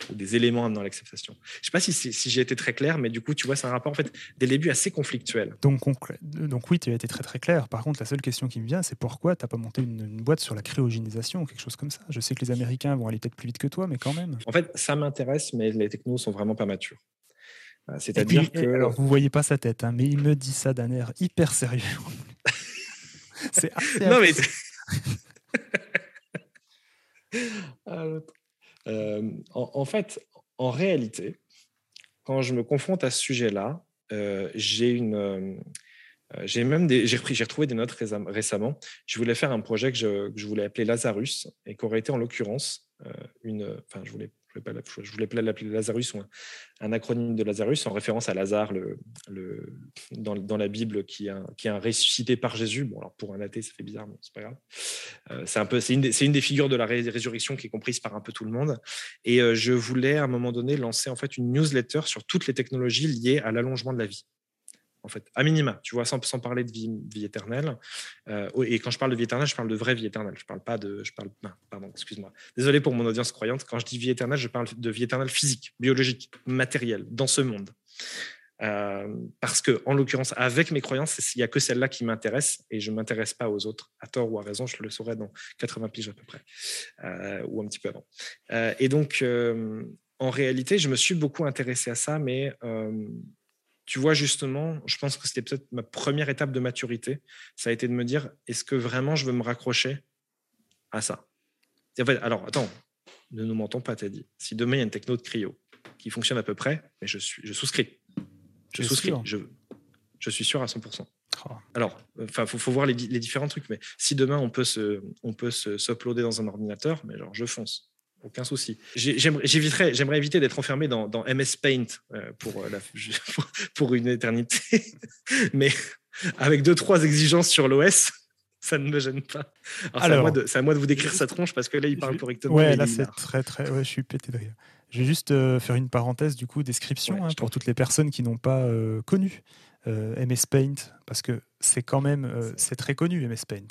des éléments dans l'acceptation. Je ne sais pas si, si j'ai été très clair, mais du coup, tu vois, c'est un rapport en fait dès le début assez conflictuel. Donc, donc oui, tu as été très très clair. Par contre, la seule question qui me vient, c'est pourquoi tu n'as pas monté une, boîte sur la cryogénisation ou quelque chose comme ça? Je sais que les Américains vont aller peut-être plus vite que toi, mais quand même. En fait, ça m'intéresse, mais les technos sont vraiment pas matures. Euh, c'est-à-dire que. Alors, vous voyez pas sa tête, hein, mais il me dit ça d'un air hyper sérieux. c'est assez. Non, mais. Ah, euh, en, fait, en réalité, quand je me confronte à ce sujet-là, euh, j'ai une. j'ai même j'ai retrouvé des notes récemment. Je voulais faire un projet que je, que je voulais appeler Lazarus et qui aurait été en l'occurrence une. Enfin, je voulais je voulais pas l'appeler Lazarus ou un, acronyme de Lazarus en référence à Lazare dans, la Bible qui est, un, ressuscité par Jésus. Pour un athée, ça fait bizarre, mais c'est pas grave. Euh, c'est une, des figures de la résurrection qui est comprise par un peu tout le monde. Et euh, je voulais à un moment donné lancer une newsletter sur toutes les technologies liées à l'allongement de la vie en fait, à minima, tu vois, sans, parler de vie, vie éternelle. Euh, et quand je parle de vie éternelle, je parle de vraie vie éternelle. Je parle pas de, je parle, pardon, excuse-moi. Désolé pour mon audience croyante. Quand je dis vie éternelle, je parle de vie éternelle physique, biologique, matérielle, dans ce monde. Euh, parce que, en l'occurrence, avec mes croyances, il n'y a que celle-là qui m'intéresse et je ne m'intéresse pas aux autres, à tort ou à raison, je le saurai dans 80 piges à peu près, euh, ou un petit peu avant. et donc, en réalité, je me suis beaucoup intéressé à ça, mais tu vois, justement, je pense que c'était peut-être ma première étape de maturité. Ça a été de me dire, est-ce que vraiment je veux me raccrocher à ça? Alors, attends, ne nous mentons pas, t'as dit. Si demain il y a une techno de cryo qui fonctionne à peu près, mais je, suis, je souscris. Je souscris. Je, je, suis sûr à 100%. Alors, enfin, faut, faut voir les, les, différents trucs, mais si demain on peut se, on peut se s'uploader dans un ordinateur, mais genre je fonce aucun souci. J'aimerais éviter d'être enfermé dans, MS Paint euh, pour, euh, la, pour, une éternité, mais avec deux, trois exigences sur l'OS, ça ne me gêne pas. Alors, c'est à, moi de vous décrire sa tronche parce que là, il parle correctement. Ouais, là, c'est très, très. Ouais, je suis pété de rire. Je vais juste euh, faire une parenthèse, du coup, description hein, pour toutes les personnes qui n'ont pas connu MS Paint, parce que c'est quand même, c'est très connu MS Paint,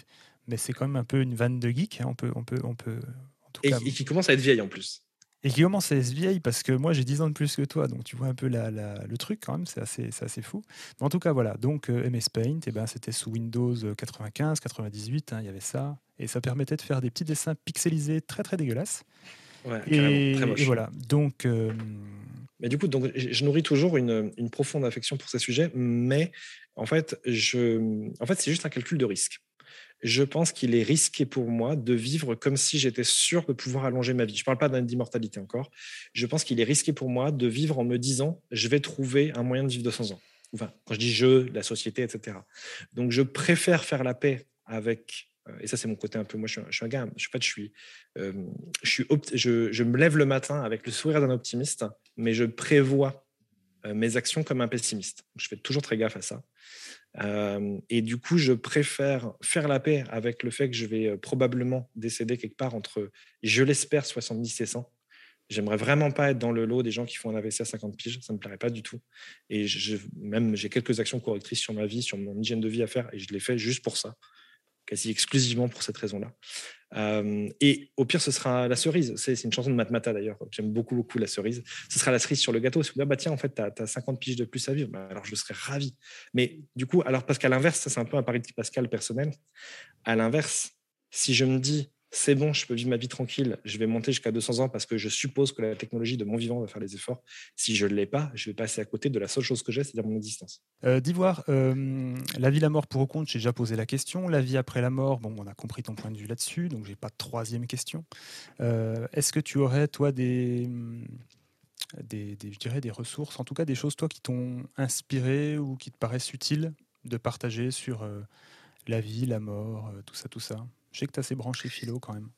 mais c'est quand même un peu une vanne de geek. Hein, on peut, on peut, on peut, et, qui commence à être vieille en plus. Et qui commence à être vieille parce que moi j'ai 10 ans de plus que toi, donc tu vois un peu la, le truc quand même, c'est assez, assez fou. Mais en tout cas, voilà, donc euh, MS Paint, eh ben, c'était sous Windows 95, 98, hein, il y avait ça, et ça permettait de faire des petits dessins pixelisés très très dégueulasses. Ouais, et, très moche. et, voilà, donc. Euh, mais du coup, donc, je nourris toujours une, une, profonde affection pour ces sujets, mais en fait, je, en fait c'est juste un calcul de risque je pense qu'il est risqué pour moi de vivre comme si j'étais sûr de pouvoir allonger ma vie. Je ne parle pas d'immortalité encore. Je pense qu'il est risqué pour moi de vivre en me disant je vais trouver un moyen de vivre 200 ans. Quand je dis je, la société, etc. Donc, je préfère faire la paix avec. Euh, et ça, c'est mon côté un peu. Moi, je suis un, gars. Je, je suis. Euh, je, suis je, je me lève le matin avec le sourire d'un optimiste, mais je prévois mes actions comme un pessimiste. Je fais toujours très gaffe à ça. et du coup, je préfère faire la paix avec le fait que je vais probablement décéder quelque part entre, je l'espère, 70 et 100. J'aimerais vraiment pas être dans le lot des gens qui font un AVC à 50 piges, ça me plairait pas du tout. Et même j'ai quelques actions correctrices sur ma vie, sur mon hygiène de vie à faire, et je les fais juste pour ça, quasi exclusivement pour cette raison-là. Euh, et au pire, ce sera la cerise. C'est une chanson de Matmata d'ailleurs. J'aime beaucoup, beaucoup la cerise. Ce sera la cerise sur le gâteau. Si vous dites, bah tiens, en fait, tu as, 50 piges de plus à vivre, bah, alors je serais ravi. Mais du coup, alors parce qu'à l'inverse, ça c'est un peu un pari de Pascal personnel. À l'inverse, si je me dis, c'est bon, je peux vivre ma vie tranquille, je vais monter jusqu'à 200 ans parce que je suppose que la technologie de mon vivant va faire les efforts. Si je ne l'ai pas, je vais passer à côté de la seule chose que j'ai, c'est-à-dire mon existence. Euh, D'Ivoire, euh, la vie, la mort pour au compte, j'ai déjà posé la question. La vie après la mort, bon, on a compris ton point de vue là-dessus, donc j'ai pas de troisième question. Euh, est-ce que tu aurais, toi, des, des, dirais, des ressources, en tout cas des choses, toi, qui t'ont inspiré ou qui te paraissent utiles de partager sur la vie, la mort, tout ça, tout ça? Je sais que tu as assez branché philo quand même.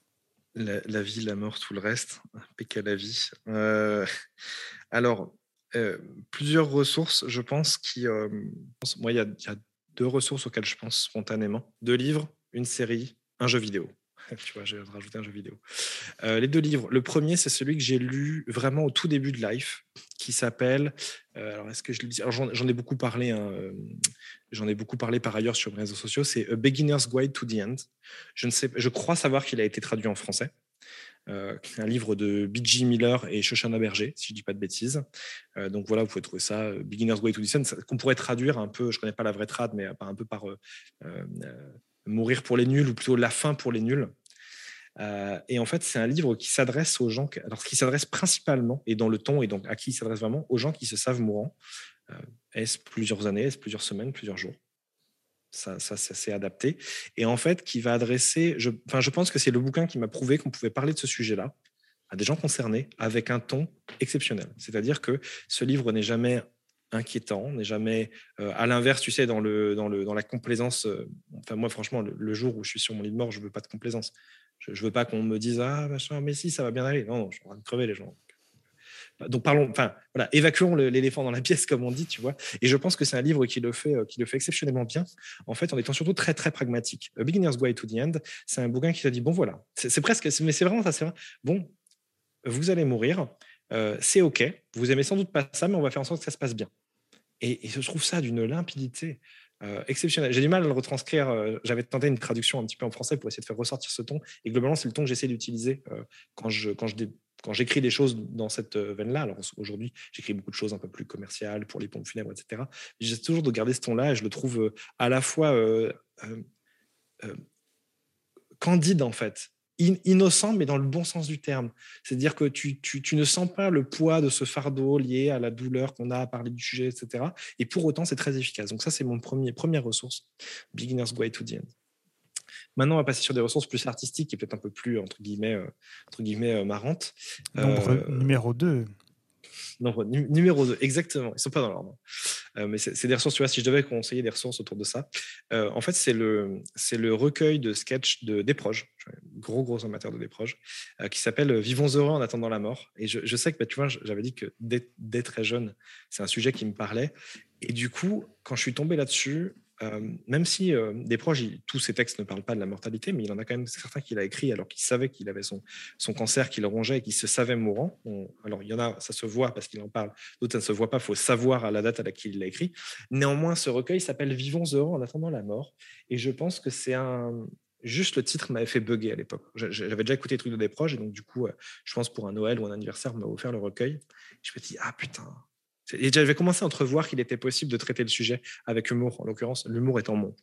La, vie, la mort, tout le reste. Péca la vie. Euh, alors, euh, plusieurs ressources, je pense, qui. Euh, moi, il y, a deux ressources auxquelles je pense spontanément deux livres, une série, un jeu vidéo. tu vois, j'ai rajouté un jeu vidéo. Euh, les deux livres. Le premier, c'est celui que j'ai lu vraiment au tout début de Life, qui s'appelle. Euh, alors, est-ce que je le dis? J'en ai beaucoup parlé. Hein, euh, j'en ai beaucoup parlé par ailleurs sur mes réseaux sociaux. C'est A Beginner's Guide to the End. Je ne sais, je crois savoir qu'il a été traduit en français. un livre de B.G. Miller et Shoshana Berger, si je ne dis pas de bêtises. donc voilà, vous pouvez trouver ça, Beginner's Guide to the End, qu'on pourrait traduire un peu, je ne connais pas la vraie trad, mais un peu par Mourir pour les nuls, ou plutôt La fin pour les nuls. Euh, et en fait, c'est un livre qui s'adresse aux gens, alors qui s'adresse principalement, et dans le ton, et donc à qui il s'adresse vraiment, aux gens qui se savent mourants. Euh, est-ce plusieurs années, est-ce plusieurs semaines, plusieurs jours? Ça, ça, s'est adapté. Et en fait, qui va adresser, je, je pense que c'est le bouquin qui m'a prouvé qu'on pouvait parler de ce sujet-là à des gens concernés avec un ton exceptionnel. C'est-à-dire que ce livre n'est jamais inquiétant, n'est jamais euh, à l'inverse, tu sais, dans, le, dans, le, dans la complaisance. Euh, enfin, moi, franchement, le, jour où je suis sur mon lit de mort, je veux pas de complaisance. Je, ne veux pas qu'on me dise ah machin, mais si, ça va bien aller. Non, je suis en train de crever les gens. Donc parlons, enfin voilà, évacuons l'éléphant dans la pièce comme on dit, tu vois. Et je pense que c'est un livre qui le fait, euh, qui le fait exceptionnellement bien. En fait, en étant surtout très très pragmatique. A Beginner's Guide to the End, c'est un bouquin qui t'a dit bon voilà, c'est presque, mais c'est vraiment ça, c'est vrai. Bon, vous allez mourir, c'est ok. Vous aimez sans doute pas ça, mais on va faire en sorte que ça se passe bien. Et, je trouve ça d'une limpidité exceptionnelle. J'ai du mal à le retranscrire. J'avais tenté une traduction un petit peu en français pour essayer de faire ressortir ce ton. Et globalement, c'est le ton que j'essaie d'utiliser quand je quand j'écris des choses dans cette veine-là, alors aujourd'hui, j'écris beaucoup de choses un peu plus commerciales pour les pompes funèbres, etc. J'essaie toujours de garder ce ton-là et je le trouve à la fois candide, en fait innocent, mais dans le bon sens du terme. C'est-à-dire que tu, ne sens pas le poids de ce fardeau lié à la douleur qu'on a à parler du sujet, etc. Et pour autant, c'est très efficace. Donc ça, c'est mon premier, première ressource, Beginner's Guide to the End. Maintenant, on va passer sur des ressources plus artistiques et peut-être un peu plus, entre guillemets, euh, entre guillemets euh, marrantes. Nombre numéro 2 numéro 2, exactement. Ils ne sont pas dans l'ordre. Euh, mais c'est des ressources, tu vois, si je devais conseiller des ressources autour de ça, euh, en fait, c'est le, le recueil de sketchs de Desproges, gros, gros amateur de Desproges, euh, qui s'appelle Vivons heureux en attendant la mort. Et je, sais que, bah, tu vois, j'avais dit que dès, très jeune, c'est un sujet qui me parlait. Et du coup, quand je suis tombé là-dessus, même si euh, des proches, tous ces textes ne parlent pas de la mortalité, mais il en a quand même certains qu'il a écrit alors qu'il savait qu'il avait son, cancer, qu'il rongeait et qu'il se savait mourant. alors, il y en a, ça se voit parce qu'il en parle, d'autres, ça ne se voit pas, il faut savoir à la date à laquelle il l'a écrit. Néanmoins, ce recueil s'appelle Vivons heureux en attendant la mort. Et je pense que c'est un. Juste le titre m'avait fait bugger à l'époque. J'avais déjà écouté les trucs de des proches, et donc du coup, euh, je pense pour un Noël ou un anniversaire, on m'a offert le recueil. Je me dis, ah putain, et j'avais commencé à entrevoir qu'il était possible de traiter le sujet avec humour, en l'occurrence, l'humour étant mon,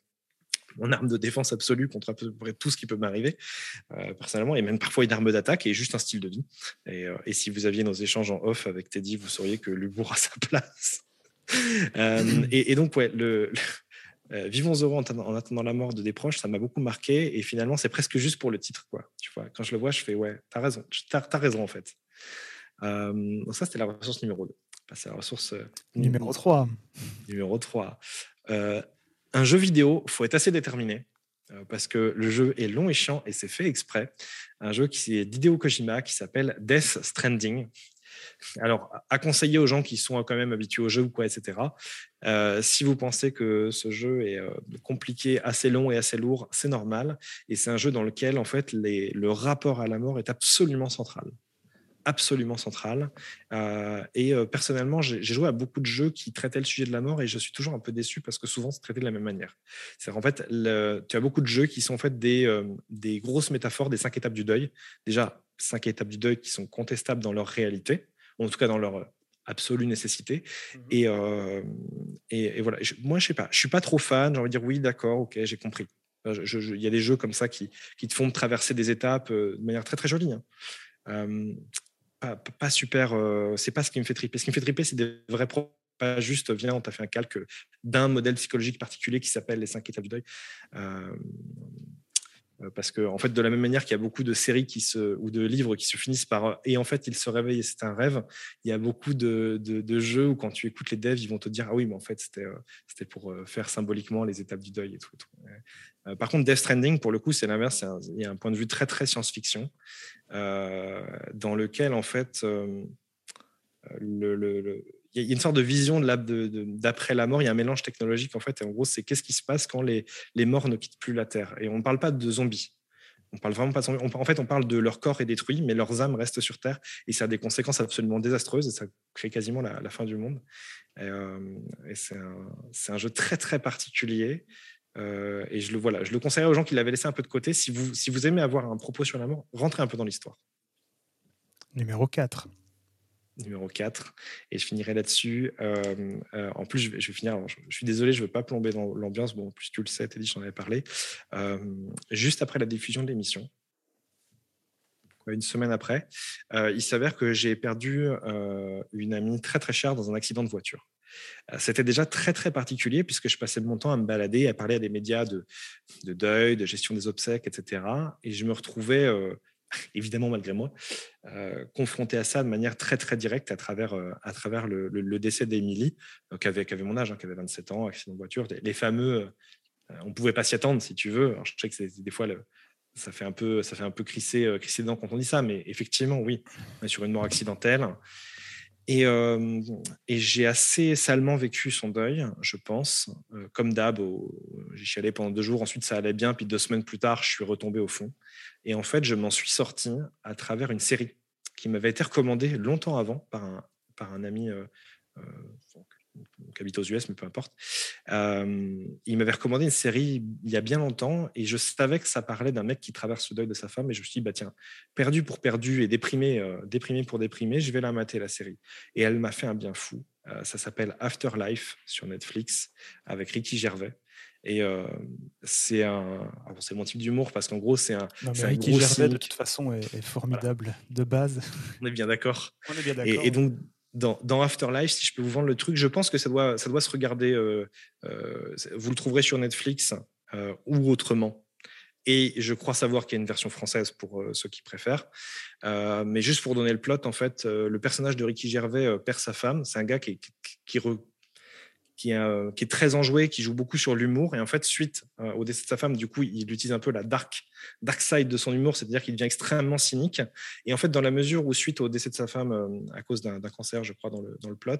mon arme de défense absolue contre à peu près tout ce qui peut m'arriver, euh, personnellement, et même parfois une arme d'attaque et juste un style de vie. Euh, et, si vous aviez nos échanges en off avec Teddy, vous sauriez que l'humour a sa place. Euh, et, donc, ouais, le, Vivons heureux en, attendant la mort de des proches, ça m'a beaucoup marqué. Et finalement, c'est presque juste pour le titre. Quoi. Tu vois, quand je le vois, je fais Ouais, t'as raison, t'as as raison en fait. donc, ça, c'était la ressource numéro 2 c'est la ressource euh, numéro 3. Numéro 3. Euh, un jeu vidéo, il faut être assez déterminé euh, parce que le jeu est long et chiant et c'est fait exprès. Un jeu qui est d'Hideo Kojima qui s'appelle Death Stranding. Alors, à conseiller aux gens qui sont quand même habitués au jeu ou quoi, etc. Euh, si vous pensez que ce jeu est compliqué, assez long et assez lourd, c'est normal. Et c'est un jeu dans lequel, en fait, le rapport à la mort est absolument central absolument central. Euh, et personnellement, j'ai joué à beaucoup de jeux qui traitaient le sujet de la mort et je suis toujours un peu déçu parce que souvent c'est traité de la même manière. C'est en fait, tu as beaucoup de jeux qui sont en fait des, des grosses métaphores des cinq étapes du deuil. Déjà, cinq étapes du deuil qui sont contestables dans leur réalité, en tout cas dans leur absolue nécessité. Mmh et, euh, et, voilà, moi, je sais pas, je suis pas trop fan. J'ai envie de dire oui, d'accord, ok, j'ai compris. Il y a des jeux comme ça qui, qui, te font traverser des étapes euh, de manière très très jolie. Hein. Euh, pas, super, c'est pas ce qui me fait triper. Ce qui me fait triper, c'est des vrais pas juste viens, on t'a fait un calque d'un modèle psychologique particulier qui s'appelle les cinq étapes du deuil. Euh, parce que en fait de la même manière qu'il y a beaucoup de séries qui se ou de livres qui se finissent par et en fait il se réveille et c'est un rêve il y a beaucoup de, de, jeux où quand tu écoutes les devs ils vont te dire ah oui mais en fait c'était euh, pour euh, faire symboliquement les étapes du deuil et tout, par contre Death Stranding pour le coup c'est l'inverse il y a un point de vue très très science-fiction dans lequel en fait le il y a une sorte de vision d'après la mort. Il y a un mélange technologique en fait. Et en gros, c'est qu'est-ce qui se passe quand les, morts ne quittent plus la Terre. Et on ne parle pas de zombies. On parle vraiment pas de zombies. en fait, on parle de leur corps est détruit, mais leurs âmes restent sur Terre. Et ça a des conséquences absolument désastreuses. Et ça crée quasiment la, fin du monde. Et, euh, c'est un, jeu très très particulier. Euh, et je le voilà, je le conseillerais aux gens qui l'avaient laissé un peu de côté. Si vous, si vous aimez avoir un propos sur la mort, rentrez un peu dans l'histoire. Numéro 4 numéro 4. Et je finirai là-dessus. Euh, euh, en plus, je vais, finir. je, suis désolé, je ne veux pas plomber dans l'ambiance. Bon, en plus, tu le sais, Teddy, j'en avais parlé. Juste après la diffusion de l'émission, une semaine après, il s'avère que j'ai perdu une amie très très chère dans un accident de voiture. C'était déjà très très particulier puisque je passais mon temps à me balader, à parler à des médias de, de deuil, de gestion des obsèques, etc. Et je me retrouvais évidemment malgré moi, euh, confronté à ça de manière très très directe à travers, euh, à travers le, décès d'Emilie, euh, qui, avait, mon âge, hein, qui avait 27 ans, accident de voiture, les, fameux, on ne pouvait pas s'y attendre si tu veux. je sais que c'est des fois ça fait un peu, ça fait un peu crisser, crisser dedans quand on dit ça, mais effectivement, oui, sur une mort accidentelle. Et, et j'ai assez salement vécu son deuil, je pense. comme d'hab, j'y suis allé pendant deux jours, ensuite ça allait bien, puis deux semaines plus tard, je suis retombé au fond. Et en fait, je m'en suis sorti à travers une série qui m'avait été recommandée longtemps avant par un, ami euh, euh, qui habite aux US, mais peu importe. Euh, il m'avait recommandé une série il y a bien longtemps et je savais que ça parlait d'un mec qui traverse le deuil de sa femme et je me suis dit, bah tiens, perdu pour perdu et déprimé, déprimé pour déprimé, je vais la mater la série. Et elle m'a fait un bien fou. ça s'appelle Afterlife sur Netflix avec Ricky Gervais. Et euh, c'est un, c'est mon type d'humour parce qu'en gros c'est un, gros Gervais, de toute façon est, formidable de base. On est bien d'accord. On est bien d'accord. Et, donc dans, Afterlife, si je peux vous vendre le truc, je pense que ça doit, ça doit se regarder. Euh, euh, vous le trouverez sur Netflix ou autrement. Et je crois savoir qu'il y a une version française pour ceux qui préfèrent. mais juste pour donner le plot, en fait, le personnage de Ricky Gervais perd sa femme. C'est un gars qui, qui, qui, qui, est, qui est très enjoué, qui joue beaucoup sur l'humour. Et en fait, suite euh, au décès de sa femme, du coup, il utilise un peu la dark, dark side de son humour, c'est-à-dire qu'il devient extrêmement cynique. Et en fait, dans la mesure où, suite au décès de sa femme, euh, à cause d'un cancer, je crois, dans le, dans le plot,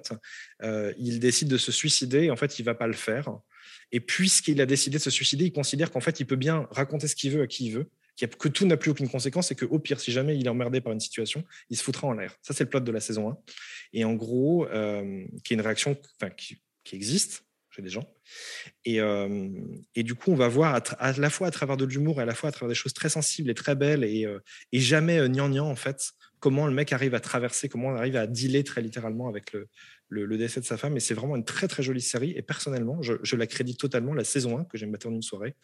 euh, il décide de se suicider. En fait, il va pas le faire. Et puisqu'il a décidé de se suicider, il considère qu'en fait, il peut bien raconter ce qu'il veut à qui il veut, que tout n'a plus aucune conséquence et que au pire, si jamais il est emmerdé par une situation, il se foutra en l'air. Ça, c'est le plot de la saison 1. Et en gros, qui est une réaction qui, qui existent chez des gens. Et, euh, et, du coup, on va voir à, la fois à travers de l'humour et à la fois à travers des choses très sensibles et très belles et, euh, jamais euh, en fait, comment le mec arrive à traverser, comment on arrive à dealer très littéralement avec le, le, décès de sa femme. Et c'est vraiment une très, très jolie série. Et personnellement, je, la crédite totalement. La saison 1, que j'aime battre en une soirée,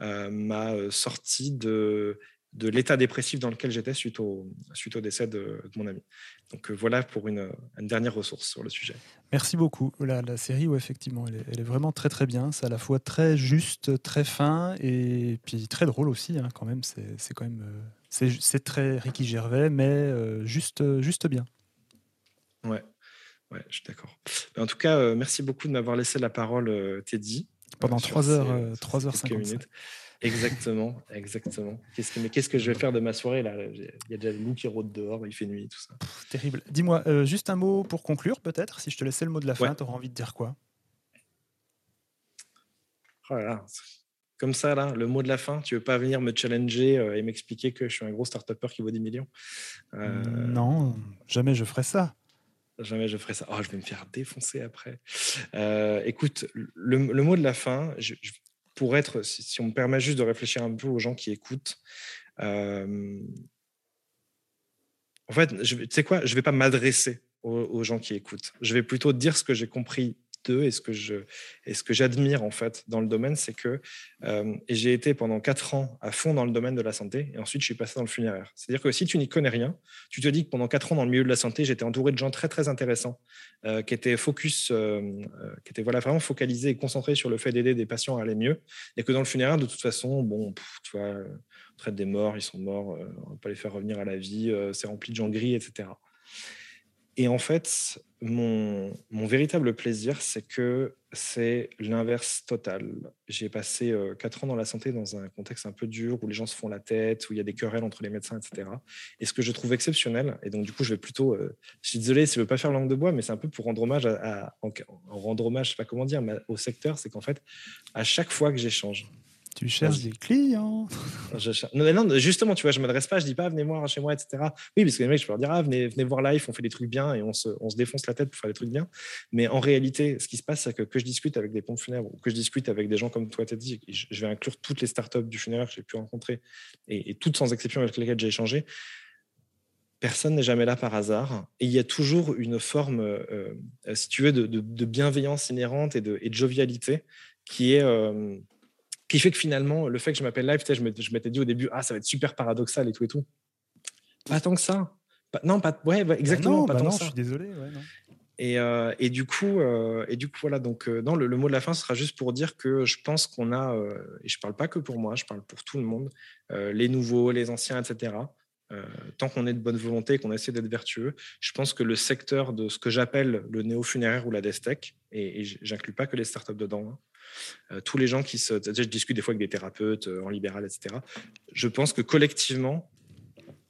m'a sorti de de l'état dépressif dans lequel j'étais suite au, suite au décès de, mon ami. Donc euh, voilà pour une, dernière ressource sur le sujet. Merci beaucoup. La, la série, où effectivement, elle est, vraiment très très bien. C'est à la fois très juste, très fin et puis très drôle aussi. Hein, quand même, c'est quand même euh, c'est très Ricky Gervais, mais euh, juste juste bien. Ouais, ouais, je suis d'accord. En tout cas, merci beaucoup de m'avoir laissé la parole, Teddy. Pendant 3 heures, 3 heures 55. minutes. Exactement, exactement. Qu'est-ce que, mais qu'est-ce que je vais faire de ma soirée là? Il y a déjà le loup qui rôde dehors, il fait nuit, tout ça. terrible. Dis-moi, euh, juste un mot pour conclure, peut-être. Si je te laissais le mot de la fin, tu auras envie de dire quoi? Oh Comme ça, là, le mot de la fin, tu veux pas venir me challenger euh, et m'expliquer que je suis un gros start qui vaut des millions? Euh, Non, jamais je ferai ça. Jamais je ferai ça. Oh, je vais me faire défoncer après. écoute, le, mot de la fin, je, pour être, si, on me permet juste de réfléchir un peu aux gens qui écoutent, euh, en fait, tu sais quoi, je ne vais pas m'adresser aux, gens qui écoutent. Je vais plutôt dire ce que j'ai compris et ce que je et ce que j'admire en fait dans le domaine, c'est que euh, et j'ai été pendant quatre ans à fond dans le domaine de la santé et ensuite je suis passé dans le funéraire. C'est-à-dire que si tu n'y connais rien, tu te dis que pendant quatre ans dans le milieu de la santé, j'étais entouré de gens très très intéressants euh, qui étaient focus, euh, qui étaient voilà vraiment focalisés et concentrés sur le fait d'aider des patients à aller mieux et que dans le funéraire de toute façon, bon, tu vois, on traite des morts, ils sont morts, on va pas les faire revenir à la vie, c'est rempli de gens gris, etc. Et en fait, mon, véritable plaisir, c'est que c'est l'inverse total. J'ai passé euh, quatre ans dans la santé dans un contexte un peu dur où les gens se font la tête, où il y a des querelles entre les médecins, etc. Et ce que je trouve exceptionnel, et donc du coup, je vais plutôt, euh, je suis désolé, je ne veux pas faire langue de bois, mais c'est un peu pour rendre hommage à, rendre hommage, je sais pas comment dire, au secteur, c'est qu'en fait, à chaque fois que j'échange tu cherches des clients. Non, non, justement, tu vois, je ne m'adresse pas, je ne dis pas venez voir chez moi, etc. Oui, parce que les mecs, je peux leur dire ah, venez, venez voir live, on fait des trucs bien et on se, on se, défonce la tête pour faire des trucs bien. Mais en réalité, ce qui se passe, c'est que, que je discute avec des pompes funèbres ou que je discute avec des gens comme toi, tu dit, je vais inclure toutes les startups du funéraire que j'ai pu rencontrer et, toutes sans exception avec lesquelles j'ai échangé. Personne n'est jamais là par hasard. Et il y a toujours une forme, euh, si tu veux, de, bienveillance inhérente et de, et de jovialité qui est. Euh, qui fait que finalement, le fait que je m'appelle live, je m'étais dit au début, ah, ça va être super paradoxal et tout et tout. Pas tant que ça. non, pas, ouais, bah, exactement, bah pas tant que ça. Je suis désolé. Et, euh, et, du coup, euh, et du coup, voilà. Donc, euh, non, le, mot de la fin sera juste pour dire que je pense qu'on a, et je parle pas que pour moi, je parle pour tout le monde, les nouveaux, les anciens, etc. tant qu'on est de bonne volonté, qu'on essaie d'être vertueux, je pense que le secteur de ce que j'appelle le néo-funéraire ou la destech, et, et j'inclus pas que les startups dedans, hein, tous les gens qui se. Je discute des fois avec des thérapeutes euh, en libéral, etc. Je pense que collectivement,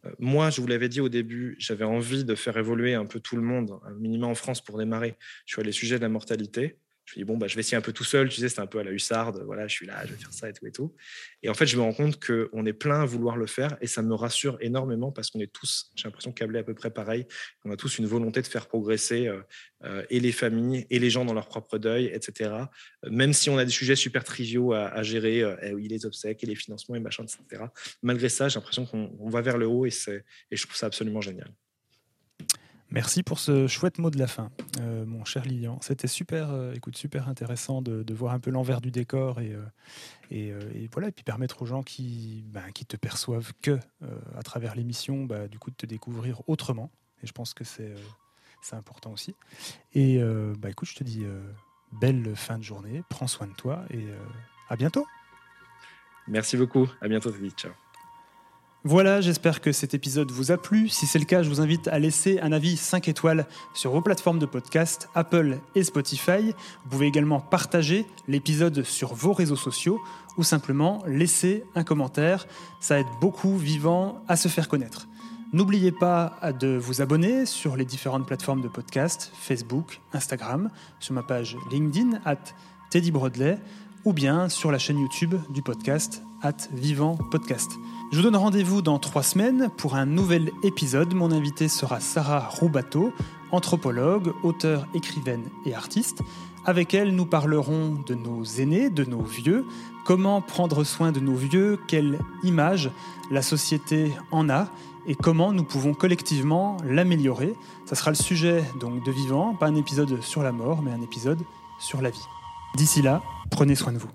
euh, moi, je vous l'avais dit au début, j'avais envie de faire évoluer un peu tout le monde, un minimum en France pour démarrer sur les sujets de la mortalité je me dis, bon, bah, je vais essayer un peu tout seul, tu sais, c'est un peu à la hussarde, voilà, je suis là, je vais faire ça et tout et tout. Et en fait, je me rends compte qu'on est plein à vouloir le faire et ça me rassure énormément parce qu'on est tous, j'ai l'impression, câblés à peu près pareil. On a tous une volonté de faire progresser euh, euh, et les familles et les gens dans leur propre deuil, etc. Même si on a des sujets super triviaux à, gérer, euh, eh oui, les obsèques et les financements et machin, etc. Malgré ça, j'ai l'impression qu'on va vers le haut et, et je trouve ça absolument génial. Merci pour ce chouette mot de la fin, euh, mon cher Lilian. C'était super, euh, écoute, super intéressant de, voir un peu l'envers du décor et, euh, et, voilà, et puis permettre aux gens qui, ben, te perçoivent que à travers l'émission, bah, du coup, de te découvrir autrement. Et je pense que c'est important aussi. Et bah, écoute, je te dis belle fin de journée, prends soin de toi et à bientôt. Merci beaucoup, à bientôt, ciao. Voilà, j'espère que cet épisode vous a plu. Si c'est le cas, je vous invite à laisser un avis 5 étoiles sur vos plateformes de podcast, Apple et Spotify. Vous pouvez également partager l'épisode sur vos réseaux sociaux ou simplement laisser un commentaire. Ça aide beaucoup Vivant à se faire connaître. N'oubliez pas de vous abonner sur les différentes plateformes de podcast, Facebook, Instagram, sur ma page LinkedIn, at Teddy ou bien sur la chaîne YouTube du podcast, at Vivant Podcast. Je vous donne rendez-vous dans trois semaines pour un nouvel épisode. Mon invité sera Sarah Roubateau, anthropologue, auteure, écrivaine et artiste. Avec elle, nous parlerons de nos aînés, de nos vieux, comment prendre soin de nos vieux, quelle image la société en a? Et comment nous pouvons collectivement l'améliorer? Ça sera le sujet donc de Vivant, pas un épisode sur la mort, mais un épisode sur la vie. D'ici là, prenez soin de vous.